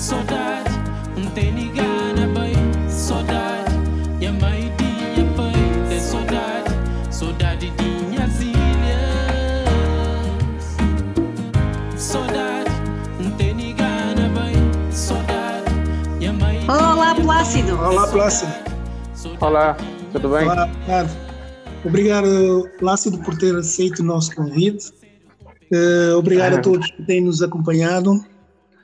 Saudade, não tem ninguém na bem. Saudade, minha mãe tinha peito. Saudade, saudade de minhas ilhas. Saudade, não tem ninguém na bem. Saudade, minha mãe Olá, Plácido. Olá, Plácido. Olá, tudo bem? Olá. Obrigado, Plácido, por ter aceito o nosso convite. Eh, obrigado a todos que têm nos acompanhado.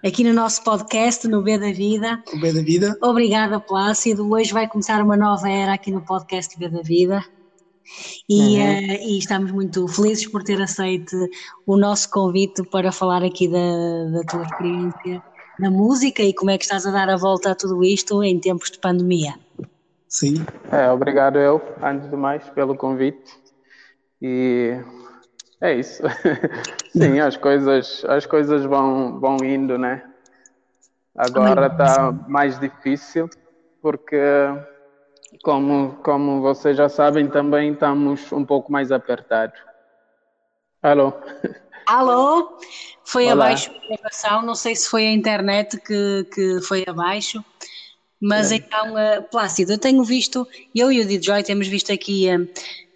Aqui no nosso podcast, no B da Vida. O bem da vida. Obrigada, Plácido. Hoje vai começar uma nova era aqui no podcast B da Vida. E, Uhum. eh, e estamos muito felizes por ter aceito o nosso convite para falar aqui da, da tua experiência na música e como é que estás a dar a volta a tudo isto em tempos de pandemia. Sim. É, obrigado eu, antes de mais, pelo convite. E é isso. Sim, as coisas, as coisas vão, vão indo, né? Agora está mais difícil, porque, como, como vocês já sabem, também estamos um pouco mais apertados. Alô? Alô? Foi Olá. abaixo a gravação, não sei se foi a internet que, que foi abaixo, mas então, eh, Plácido, eu tenho visto, eu e o DJ temos visto aqui, eh,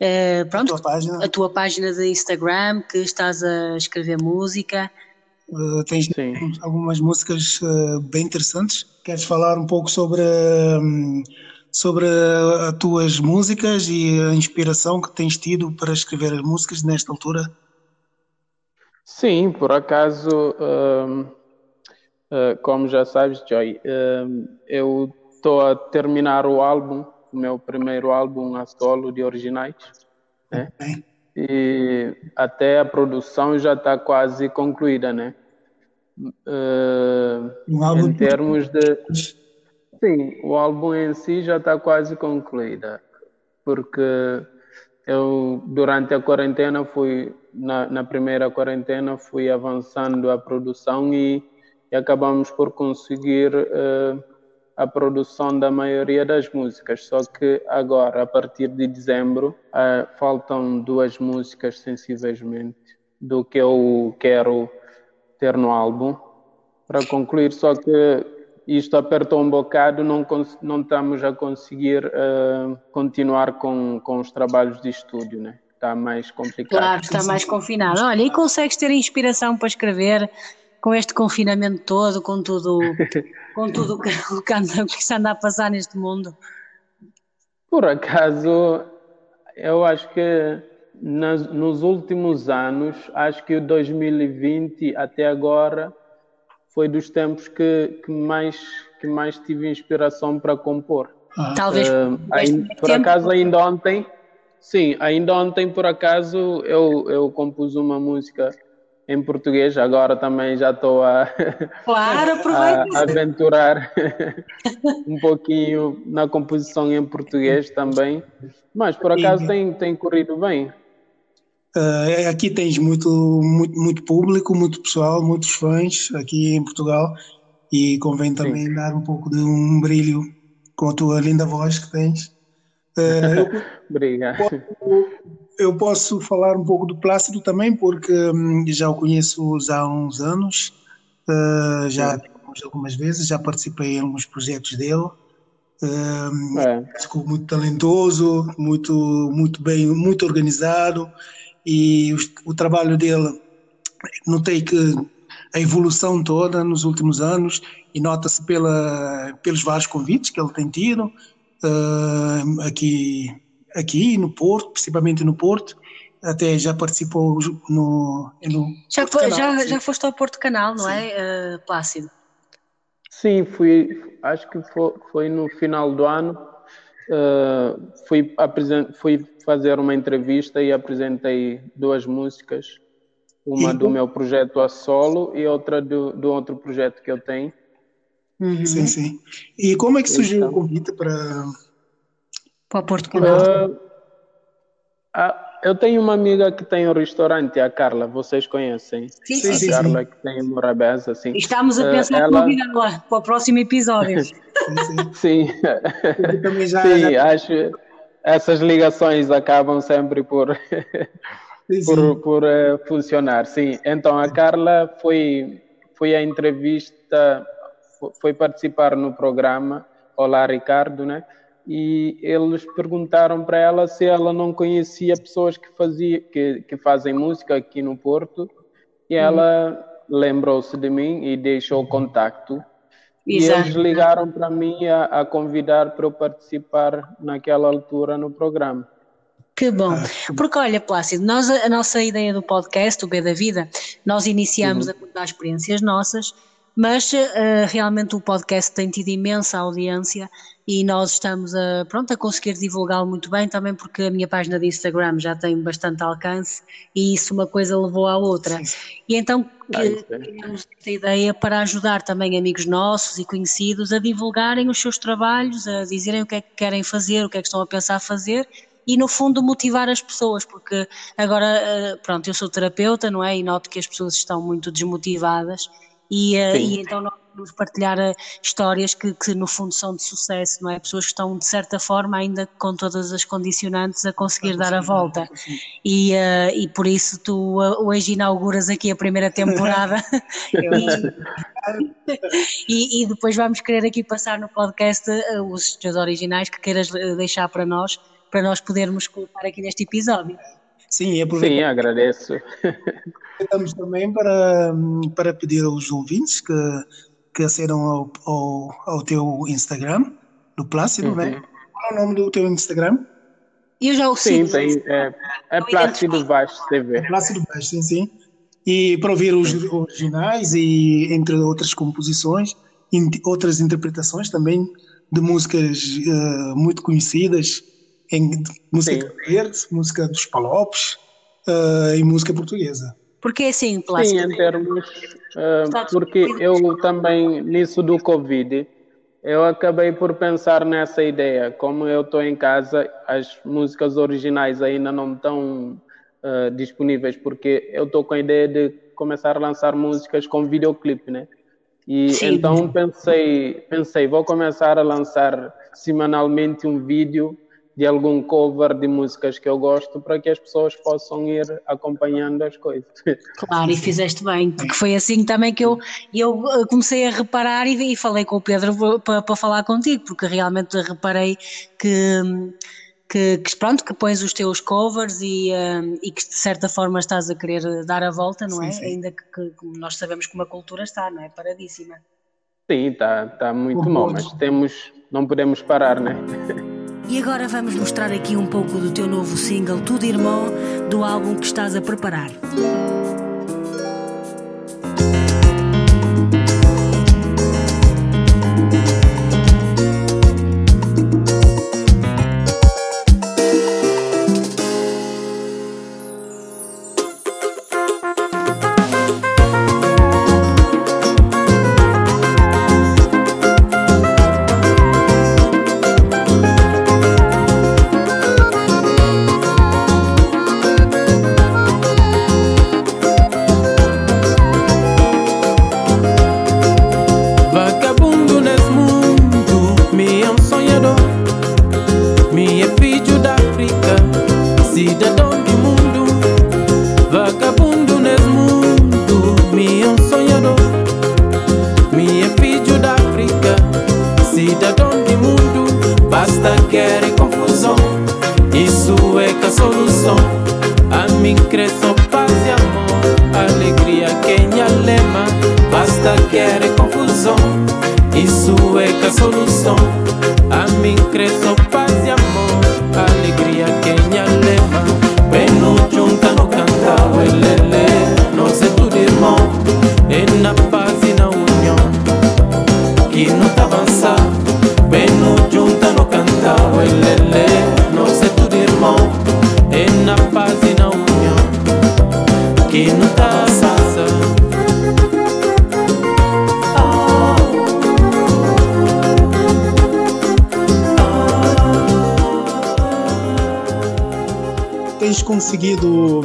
eh, A pronto, tua página. a tua página de Instagram, que estás a escrever música. eh, tens Sim. algumas músicas bem interessantes. Queres falar um pouco sobre, hum, sobre as tuas músicas e a inspiração que tens tido para escrever as músicas nesta altura? Sim, por acaso, hum, eh, como já sabes, Joy, hum, eu estou a terminar o álbum, o meu primeiro álbum a solo de originais, né? E até a produção já está quase concluída, né? Eh, um em termos de. Sim, o álbum em si já está quase concluída, porque eu, durante a quarentena, fui, na, na primeira quarentena, fui avançando a produção e, e acabamos por conseguir eh, a produção da maioria das músicas. Só que agora, a partir de dezembro, eh, faltam duas músicas sensivelmente do que eu quero ter no álbum para concluir, só que isto apertou um bocado, não, não estamos a conseguir eh, continuar com, com os trabalhos de estúdio, né? Está mais complicado. Claro, está mais confinado. Olha, e consegues ter inspiração para escrever com este confinamento todo, com tudo, com tudo o que, o que anda, que se anda a passar neste mundo? Por acaso, eu acho que nas, nos últimos anos, acho que o 2020 até agora foi dos tempos que, que mais que mais tive inspiração para compor. ah, Talvez tempo. por acaso, ainda ontem, sim, ainda ontem, por acaso, eu, eu compus uma música em português, agora também já estou a, Claro, a, aventurar um pouquinho na composição em português também, mas por acaso tem, tem corrido bem. Eh, aqui tens muito, muito, muito público, muito pessoal, muitos fãs aqui em Portugal e convém também dar um pouco de um brilho com a tua linda voz que tens. Eu, Obrigado. Eu posso falar um pouco do Plácido também, porque hum, já o conheço há uns anos, eh, já tivemos algumas vezes, já participei em alguns projetos dele. Hum, É, ficou muito talentoso, muito, muito bem, muito organizado e o, o trabalho dele, notei que a evolução toda nos últimos anos e nota-se pela, pelos vários convites que ele tem tido ah, aqui, aqui no Porto, principalmente no Porto, até já participou no, no Já, foi- Canal, já, sim. já foste ao Porto Canal, não é, eh, Plácido? Sim, fui, acho que foi, foi no final do ano. eh, fui, fui fazer uma entrevista e apresentei duas músicas, uma E do meu projeto a solo e outra do, do outro projeto que eu tenho. Uhum. Sim, sim. E como é que surgiu Então. o convite para Para o Porto Canal. Ah, eu tenho uma amiga que tem um restaurante, a Carla, vocês conhecem? Sim, sim, a sim, Carla que tem em Morabeza, assim. Estamos a Eh, pensar em ela- convidá-la para o próximo episódio. Sim, sim. Sim, Eu já, sim, já- acho essas ligações acabam sempre por sim, sim. por, por eh, funcionar, sim. Então, a Carla foi, foi a entrevista, foi participar no programa Olá Ricardo, né? E eles perguntaram para ela se ela não conhecia pessoas que, fazia, que, que fazem música aqui no Porto, e ela uhum. lembrou-se de mim e deixou o contacto. Exato. E eles ligaram para mim a, a convidar para eu participar naquela altura no programa. Que bom. Porque olha, Plácido, nós, a nossa ideia do podcast, o B da Vida, nós iniciamos uhum. a contar experiências nossas, mas uh, realmente o podcast tem tido imensa audiência e nós estamos a, pronto, a conseguir divulgá-lo muito bem, também porque a minha página de Instagram já tem bastante alcance e isso uma coisa levou à outra. Sim. E então criamos esta ideia para ajudar também amigos nossos e conhecidos a divulgarem os seus trabalhos, a dizerem o que é que querem fazer, o que é que estão a pensar fazer e no fundo motivar as pessoas, porque agora, eh, pronto, eu sou terapeuta, não é? E noto que as pessoas estão muito desmotivadas e, eh, e então nós vamos partilhar eh, histórias que, que, no fundo são de sucesso, não é? Pessoas que estão de certa forma ainda com todas as condicionantes a conseguir dar a volta e, uh, e por isso tu hoje inauguras aqui a primeira temporada e, e, depois vamos querer aqui passar no podcast os teus originais que queiras deixar para nós para nós podermos colocar aqui neste episódio. Sim, Sim, agradeço. Aproveitamos também para, para pedir aos ouvintes que, que acedam ao, ao, ao teu Instagram, do Plácido, né? uhum. né? Qual é o nome do teu Instagram? Eu já o Sim, tem, é, é Plácido Vaz TV. É Plácido Vaz, sim, sim. E para ouvir os originais e entre outras composições, outras interpretações também de músicas uh, muito conhecidas, em música verde, música dos palopes uh, e música portuguesa. Porque assim, Plástico? Sim, em termos. Uh, porque eu também, nisso do Covid, eu acabei por pensar nessa ideia. Como eu estou em casa, as músicas originais ainda não estão uh, disponíveis, porque eu estou com a ideia de começar a lançar músicas com videoclipe, né? E Sim. então pensei, pensei, vou começar a lançar semanalmente um vídeo de algum cover de músicas que eu gosto para que as pessoas possam ir acompanhando as coisas. Claro, e fizeste bem, porque foi assim também que eu, eu eh, comecei a reparar e, e falei com o Pedro para, para falar contigo, porque realmente reparei que, que, que, pronto, que pões os teus covers e, um, e que de certa forma estás a querer dar a volta, não é? Sim, sim. Ainda que, que, nós sabemos como a cultura está, não é? Paradíssima. Sim, está tá muito mal, mas temos, não podemos parar, não é? E agora vamos mostrar aqui um pouco do teu novo single Tudo Irmão, do álbum que estás a preparar. secreto conseguido,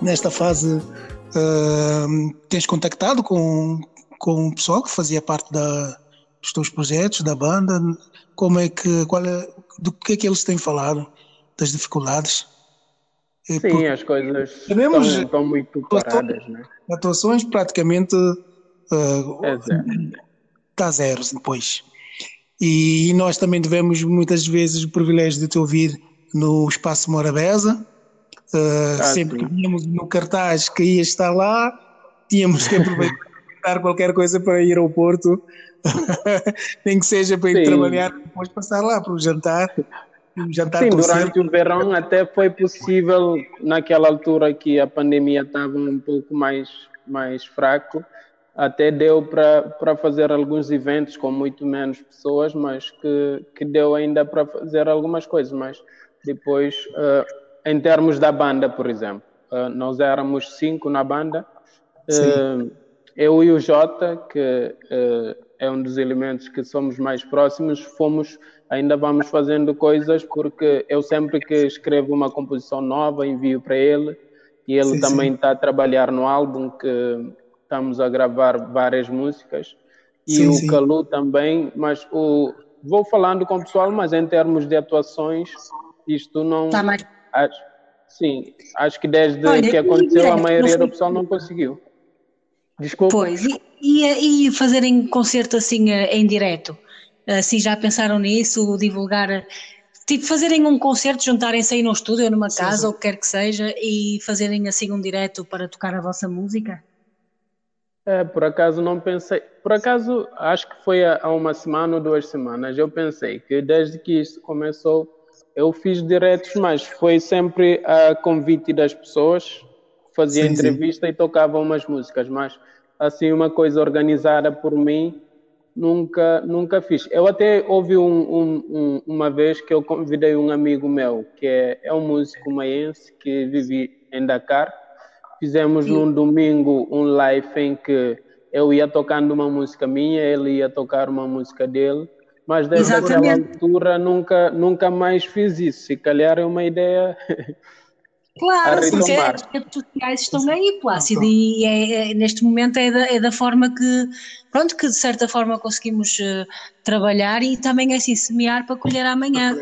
nesta fase, uh, tens contactado com, com o pessoal que fazia parte da, dos teus projetos, da banda? Como é que, qual é, do que é que eles têm falado? Das dificuldades? É Sim, Porque as coisas sabemos, estão, estão muito paradas, né? Atuações praticamente uh, volta a zeros depois. E nós também tivemos muitas vezes o privilégio de te ouvir no Espaço Morabeza. Uh, ah, sempre sim. que víamos no cartaz que ia estar lá, tínhamos que aproveitar qualquer coisa para ir ao Porto, nem que seja para ir sim. trabalhar, depois passar lá para o jantar. Um jantar sim, durante o verão até foi possível, naquela altura que a pandemia estava um pouco mais, mais fraco, até deu para fazer alguns eventos com muito menos pessoas, mas que, que deu ainda para fazer algumas coisas. Mas depois, uh, em termos da banda, por exemplo, uh, nós éramos cinco na banda, uh, eu e o Jota, que é um dos elementos que somos mais próximos, fomos, ainda vamos fazendo coisas, porque eu sempre que escrevo uma composição nova, envio para ele, e ele sim, também está a trabalhar no álbum que estamos a gravar várias músicas. E sim, o sim. Calu também, mas o vou falando com o pessoal, mas em termos de atuações, isto não tá mais... acho, sim, acho que desde Olha, que aconteceu a maioria do pessoal não conseguiu. Desculpa. Pois, e, e, e fazerem concerto assim eh, em direto? Assim já pensaram nisso, divulgar tipo fazerem um concerto, juntarem-se aí num estúdio ou numa casa, sim. ou o que quer que seja, e fazerem assim um direto para tocar a vossa música? É, por acaso não pensei. Por acaso, acho que foi há uma semana ou duas semanas, eu pensei que desde que isso começou, eu fiz diretos, mas foi sempre a convite das pessoas, fazia sim, entrevista sim. e tocava umas músicas, mas assim, uma coisa organizada por mim, nunca, nunca fiz. Eu até ouvi um, um, um, uma vez que eu convidei um amigo meu, que é, é um músico maense que vive em Dakar, Fizemos Sim. num domingo um live em que eu ia tocando uma música minha, ele ia tocar uma música dele, mas desde aquela altura nunca, nunca mais fiz isso. Se calhar é uma ideia. Claro, as redes sociais estão aí, Plácido, e é, é, neste momento é da, é da, forma que, pronto, que de certa forma conseguimos uh, trabalhar e também é assim, semear para colher amanhã.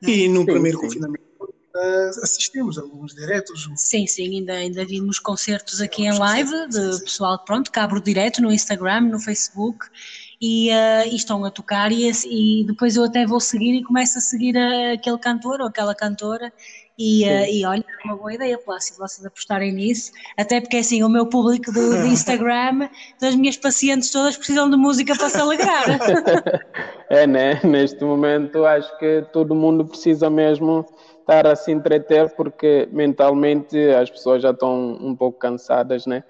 E no sim, primeiro sim. confinamento uh, assistimos a alguns diretos. Sim, sim, ainda, ainda vimos concertos aqui em live de pessoal, pronto, cabro direto no Instagram, no Facebook e, uh, e estão a tocar e, e, depois eu até vou seguir e começo a seguir a, aquele cantor ou aquela cantora e, uh, e olha, é uma boa ideia, Plácido, vocês apostarem nisso, até porque assim, o meu público do, do Instagram, das minhas pacientes todas precisam de música para se alegrar. é, né? Neste momento acho que todo mundo precisa mesmo estar a se entreter porque mentalmente as pessoas já estão um pouco cansadas, né?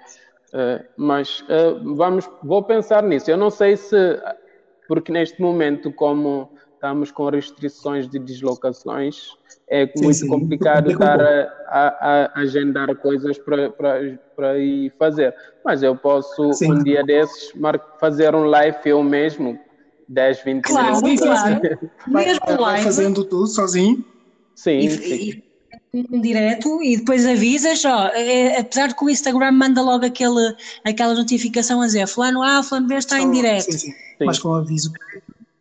Uh, mas uh, vamos, vou pensar nisso. Eu não sei se, porque neste momento, como estamos com restrições de deslocações, é sim, muito sim. complicado estar a, a, a, agendar coisas para ir fazer. Mas eu posso, sim. um dia desses, fazer um live eu mesmo, 10, 20 claro, minutos. Claro, Mesmo live. fazendo tudo sozinho. Sim, e, sim. E, direto e depois avisas, ó, é, apesar de que o Instagram manda logo aquele, aquela notificação a dizer fulano A, fulano B está em direto. Sim, sim. sim. Mas com aviso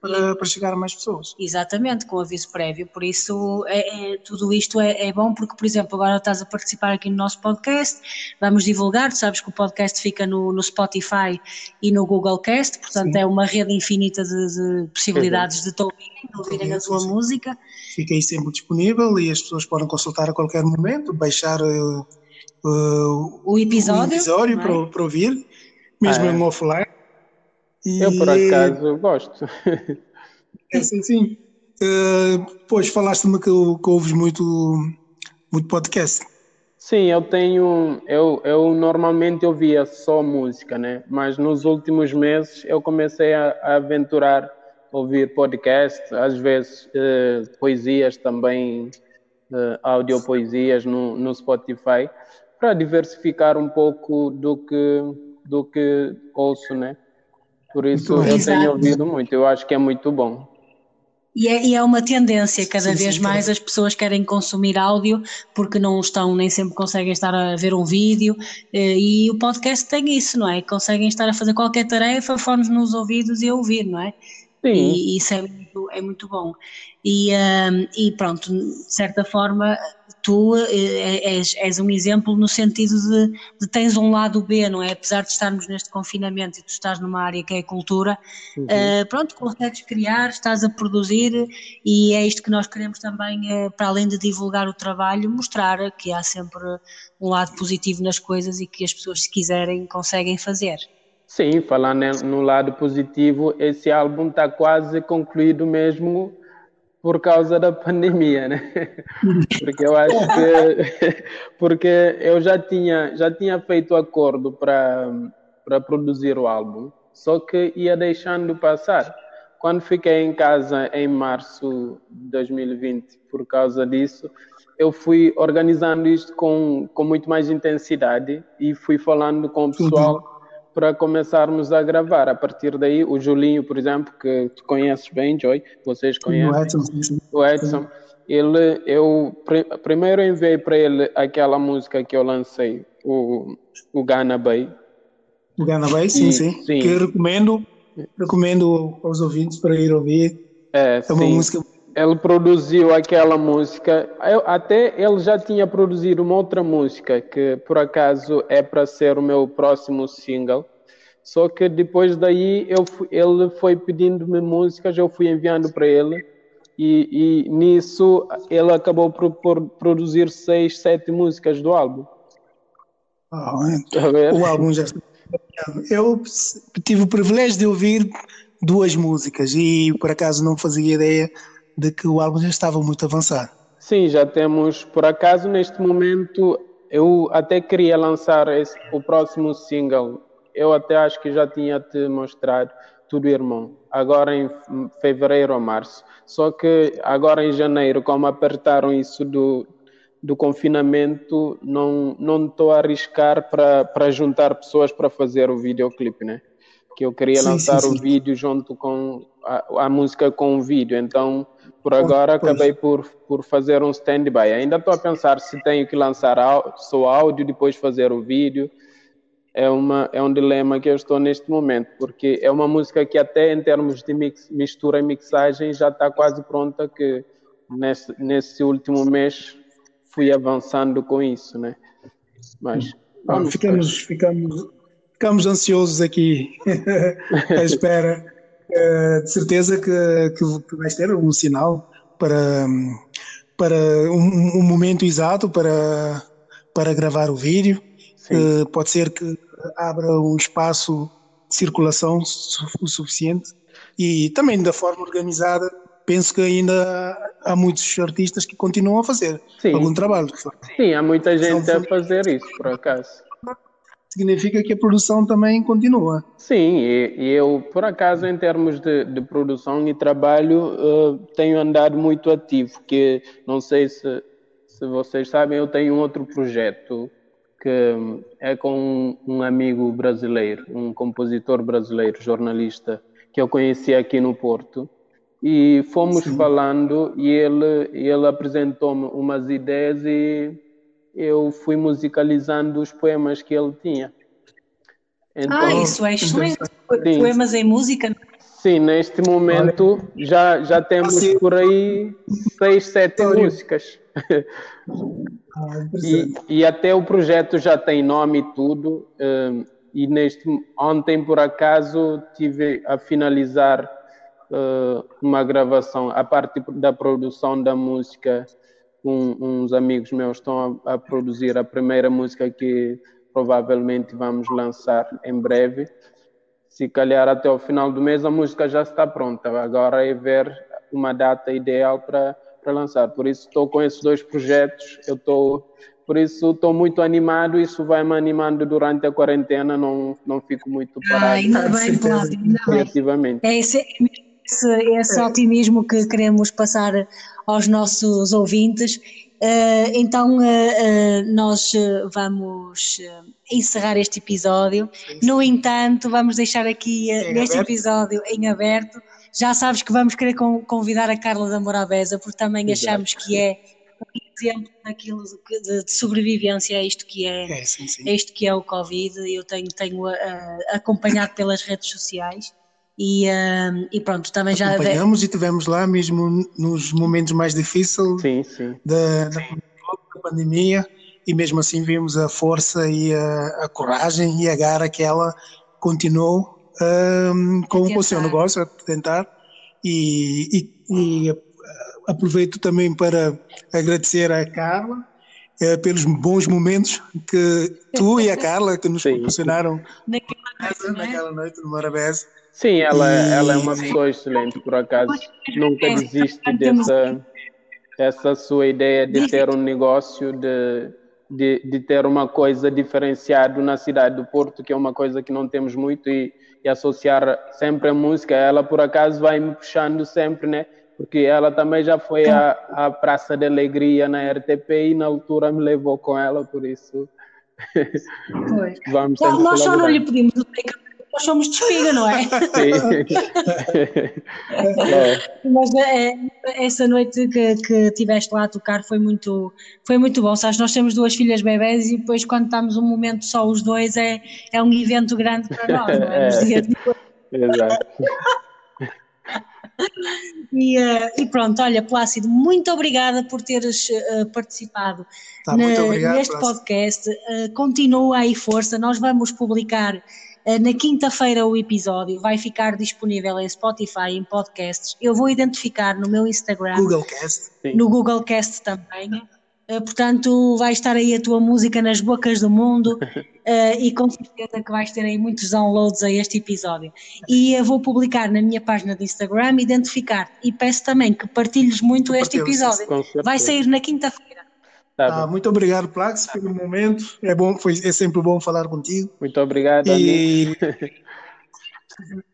para, para, chegar a mais pessoas. Exatamente, com aviso prévio. Por isso, é, é tudo isto é, é, bom, porque, por exemplo, agora estás a participar aqui no nosso podcast, vamos divulgar, tu sabes que o podcast fica no, no Spotify e no Google Cast, portanto sim. é uma rede infinita de, de possibilidades de te ouvirem, de ouvirem a tua sim. música. Fica aí sempre disponível e as pessoas podem consultar a qualquer momento, baixar uh, uh, o episódio, o episódio é? para, para ouvir, mesmo ah, em offline e... Eu, por acaso, gosto. É, sim, sim. Uh, pois, falaste-me que, que ouves muito, muito podcast. Sim, eu tenho. Eu, eu normalmente ouvia só música, né? Mas nos últimos meses eu comecei a, a aventurar ouvir podcast, às vezes uh, poesias também, uh, audiopoesias no, no Spotify, para diversificar um pouco do que, do que ouço, né? Por isso eu Exato. tenho ouvido muito, eu acho que é muito bom. E é, e é uma tendência, cada sim, vez sim, mais as pessoas querem consumir áudio porque não estão, nem sempre conseguem estar a ver um vídeo eh, e o podcast tem isso, não é? Conseguem estar a fazer qualquer tarefa, fones nos ouvidos e a ouvir, não é? Sim. E isso é muito, é muito bom. E, um, e pronto, de certa forma, tu eh, és, és, um exemplo no sentido de, de, tens um lado B, não é? Apesar de estarmos neste confinamento e tu estás numa área que é a cultura, uhum. uh, pronto, consegues criar, estás a produzir e é isto que nós queremos também, uh, para além de divulgar o trabalho, mostrar que há sempre um lado positivo nas coisas e que as pessoas, se quiserem, conseguem fazer. Sim, falando no lado positivo, esse álbum está quase concluído mesmo por causa da pandemia, né? Porque eu acho que porque eu já tinha já tinha feito acordo para para produzir o álbum, só que ia deixando passar. Quando fiquei em casa em março de 2020 por causa disso, eu fui organizando isto com com muito mais intensidade e fui falando com o pessoal para começarmos a gravar. A partir daí, o Julinho, por exemplo, que tu conheces bem, Joy, vocês conhecem. O Edson. O Edson. Ele, eu primeiro enviei para ele aquela música que eu lancei, o, o Ghana Bay. O Ghana Bay, sim, e, sim, sim. Que recomendo, recomendo aos ouvintes para ir ouvir. É, é uma sim. música ele produziu aquela música. Eu, até ele já tinha produzido uma outra música que por acaso é para ser o meu próximo single. Só que depois daí eu, ele foi pedindo-me músicas, eu fui enviando para ele e, e, nisso ele acabou por, por, produzir seis, sete músicas do álbum. Ah, é. O álbum já. Eu tive o privilégio de ouvir duas músicas e por acaso não fazia ideia de que o álbum já estava muito avançado. Sim, já temos, por acaso, neste momento, eu até queria lançar esse, o próximo single. Eu até acho que já tinha te mostrado tudo irmão, agora em fevereiro ou março. Só que agora em janeiro, como apertaram isso do, do confinamento, não não estou a arriscar para juntar pessoas para fazer o videoclipe, né? Que eu queria sim, lançar sim, sim. o vídeo junto com a, a música com o vídeo, então por agora acabei por, por fazer um stand-by. Ainda estou a pensar se tenho que lançar só áudio, depois fazer o vídeo. É, uma, é um dilema que eu estou neste momento, porque é uma música que até em termos de mix, mistura e mixagem já está quase pronta, que nesse, nesse último mês fui avançando com isso, né? Mas vamos ficamos, ficamos, ficamos ansiosos aqui à espera. Eh, de certeza que, que, vais ter um sinal para, para um, um momento exato para, para gravar o vídeo. Uh, pode ser que abra um espaço de circulação o suficiente e também da forma organizada. Penso que ainda há muitos artistas que continuam a fazer Sim. algum trabalho. Sim, há muita gente a fazer isso, por acaso significa que a produção também continua. Sim, e, eu, por acaso, em termos de, de produção e trabalho, uh, tenho andado muito ativo, que não sei se, se vocês sabem, eu tenho um outro projeto que é com um amigo brasileiro, um compositor brasileiro, jornalista, que eu conheci aqui no Porto. E fomos Sim. falando e ele, ele apresentou-me umas ideias e eu fui musicalizando os poemas que ele tinha. Então, ah, isso é excelente. Sim. Poemas em música? Sim, neste momento já, já temos por aí seis, sete músicas. Ah, e, e, até o projeto já tem nome e tudo. Um, e neste ontem, por acaso, tive a finalizar uh, uma gravação, a parte da produção da música um, uns amigos meus estão a, a, produzir a primeira música que provavelmente vamos lançar em breve. Se calhar até o final do mês a música já está pronta. Agora é ver uma data ideal para lançar. Por isso estou com esses dois projetos. Eu estou por isso estou muito animado. Isso vai me animando durante a quarentena. Não não fico muito parado. Ah, ainda bem, ainda. Bem. É esse, esse, esse otimismo que queremos passar aos nossos ouvintes. Uh, então, uh, uh, nós vamos encerrar este episódio. No entanto, vamos deixar aqui aberto. episódio em aberto. Já sabes que vamos querer convidar a Carla da Morabeza, porque também achamos que é um exemplo daquilo de, de, sobrevivência a isto que é, é, sim, sim. isto que é o Covid. Eu tenho, tenho acompanhado pelas redes sociais e, uh, e pronto, também já. Acompanhamos e tivemos lá mesmo nos momentos mais difíceis sim, sim. Da, da pandemia e mesmo assim vimos a força e a, a coragem e a garra que ela continuou um, com, com o seu negócio a tentar e, e, e aproveito também para agradecer à Carla eh, pelos bons momentos que tu e a Carla que nos Sim. proporcionaram naquela, naquela noite no Marabés. Sim, ela, e... ela é uma pessoa excelente, por acaso. Nunca desiste dessa, dessa sua ideia de ter um negócio, de, de, de ter uma coisa diferenciada na cidade do Porto, que é uma coisa que não temos muito, e, e associar sempre a música. Ela, por acaso, vai me puxando sempre, né? Porque ela também já foi à, à Praça da Alegria na RTP e na altura me levou com ela, por isso. Vamos não, nós só não lhe pedimos o nós somos de espiga, não é? Sim. é. Mas é, essa noite que, que tiveste lá a tocar foi muito, foi muito bom. Sabes, nós temos duas filhas bebés e depois quando estamos um momento só os dois é, é um evento grande para nós, não é? Nos dias de... Exato. E, uh, e, pronto, olha, Plácido, muito obrigada por teres uh, participado tá, na, obrigado, neste Plácido. podcast. Uh, continua aí força, nós vamos publicar na quinta-feira o episódio, vai ficar disponível em Spotify, em podcasts. Eu vou identificar no meu Instagram, Googlecast. no Googlecast também. Uh, portanto, vai estar aí a tua música nas bocas do mundo uh, e com certeza que vais ter aí muitos downloads a este episódio. E eu vou publicar na minha página de Instagram, identificar e peço também que partilhes muito este episódio. Vai sair na quinta-feira. Tá ah, muito obrigado, Plax, pelo momento. É bom, foi, é sempre bom falar contigo. Muito obrigado. E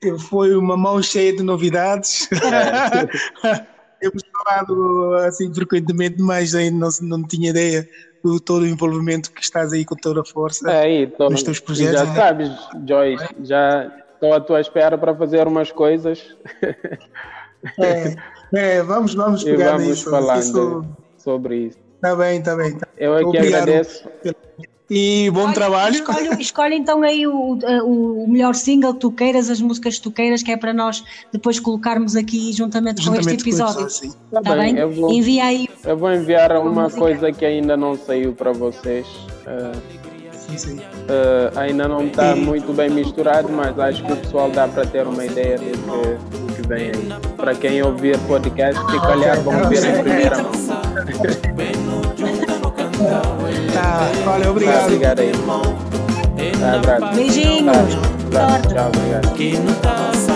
foi uma mão cheia de novidades. É. temos falado assim frequentemente, mas ainda não, não tinha ideia do todo o envolvimento que estás aí com toda a força é aí, tô, nos teus projetos. Já né? sabes, Joyce, já estou à tua espera para fazer umas coisas. É, é vamos, vamos pegar e vamos falando isso. sobre isso. Está bem, está bem. Tá. Eu aqui Obrigado agradeço. E bom trabalho. Escolhe, escolhe, então aí o, o, melhor single que tu queiras, as músicas que tu queiras, que é para nós depois colocarmos aqui juntamente, juntamente com este episódio. Está tá bem? bem? Vou, Envia aí. Eu vou enviar uma música. coisa que ainda não saiu para vocês. Uh, sim, sim. Uh, ainda não está muito bem misturado, mas acho que o pessoal dá para ter uma ideia do que, do que vem aí. Para quem ouvir podcast, se calhar vão ver em primeira mão. Tá, valeu, obrigado. Tá, obrigado aí. Tá, abraço. Beijinhos. Tá, tchau, obrigado.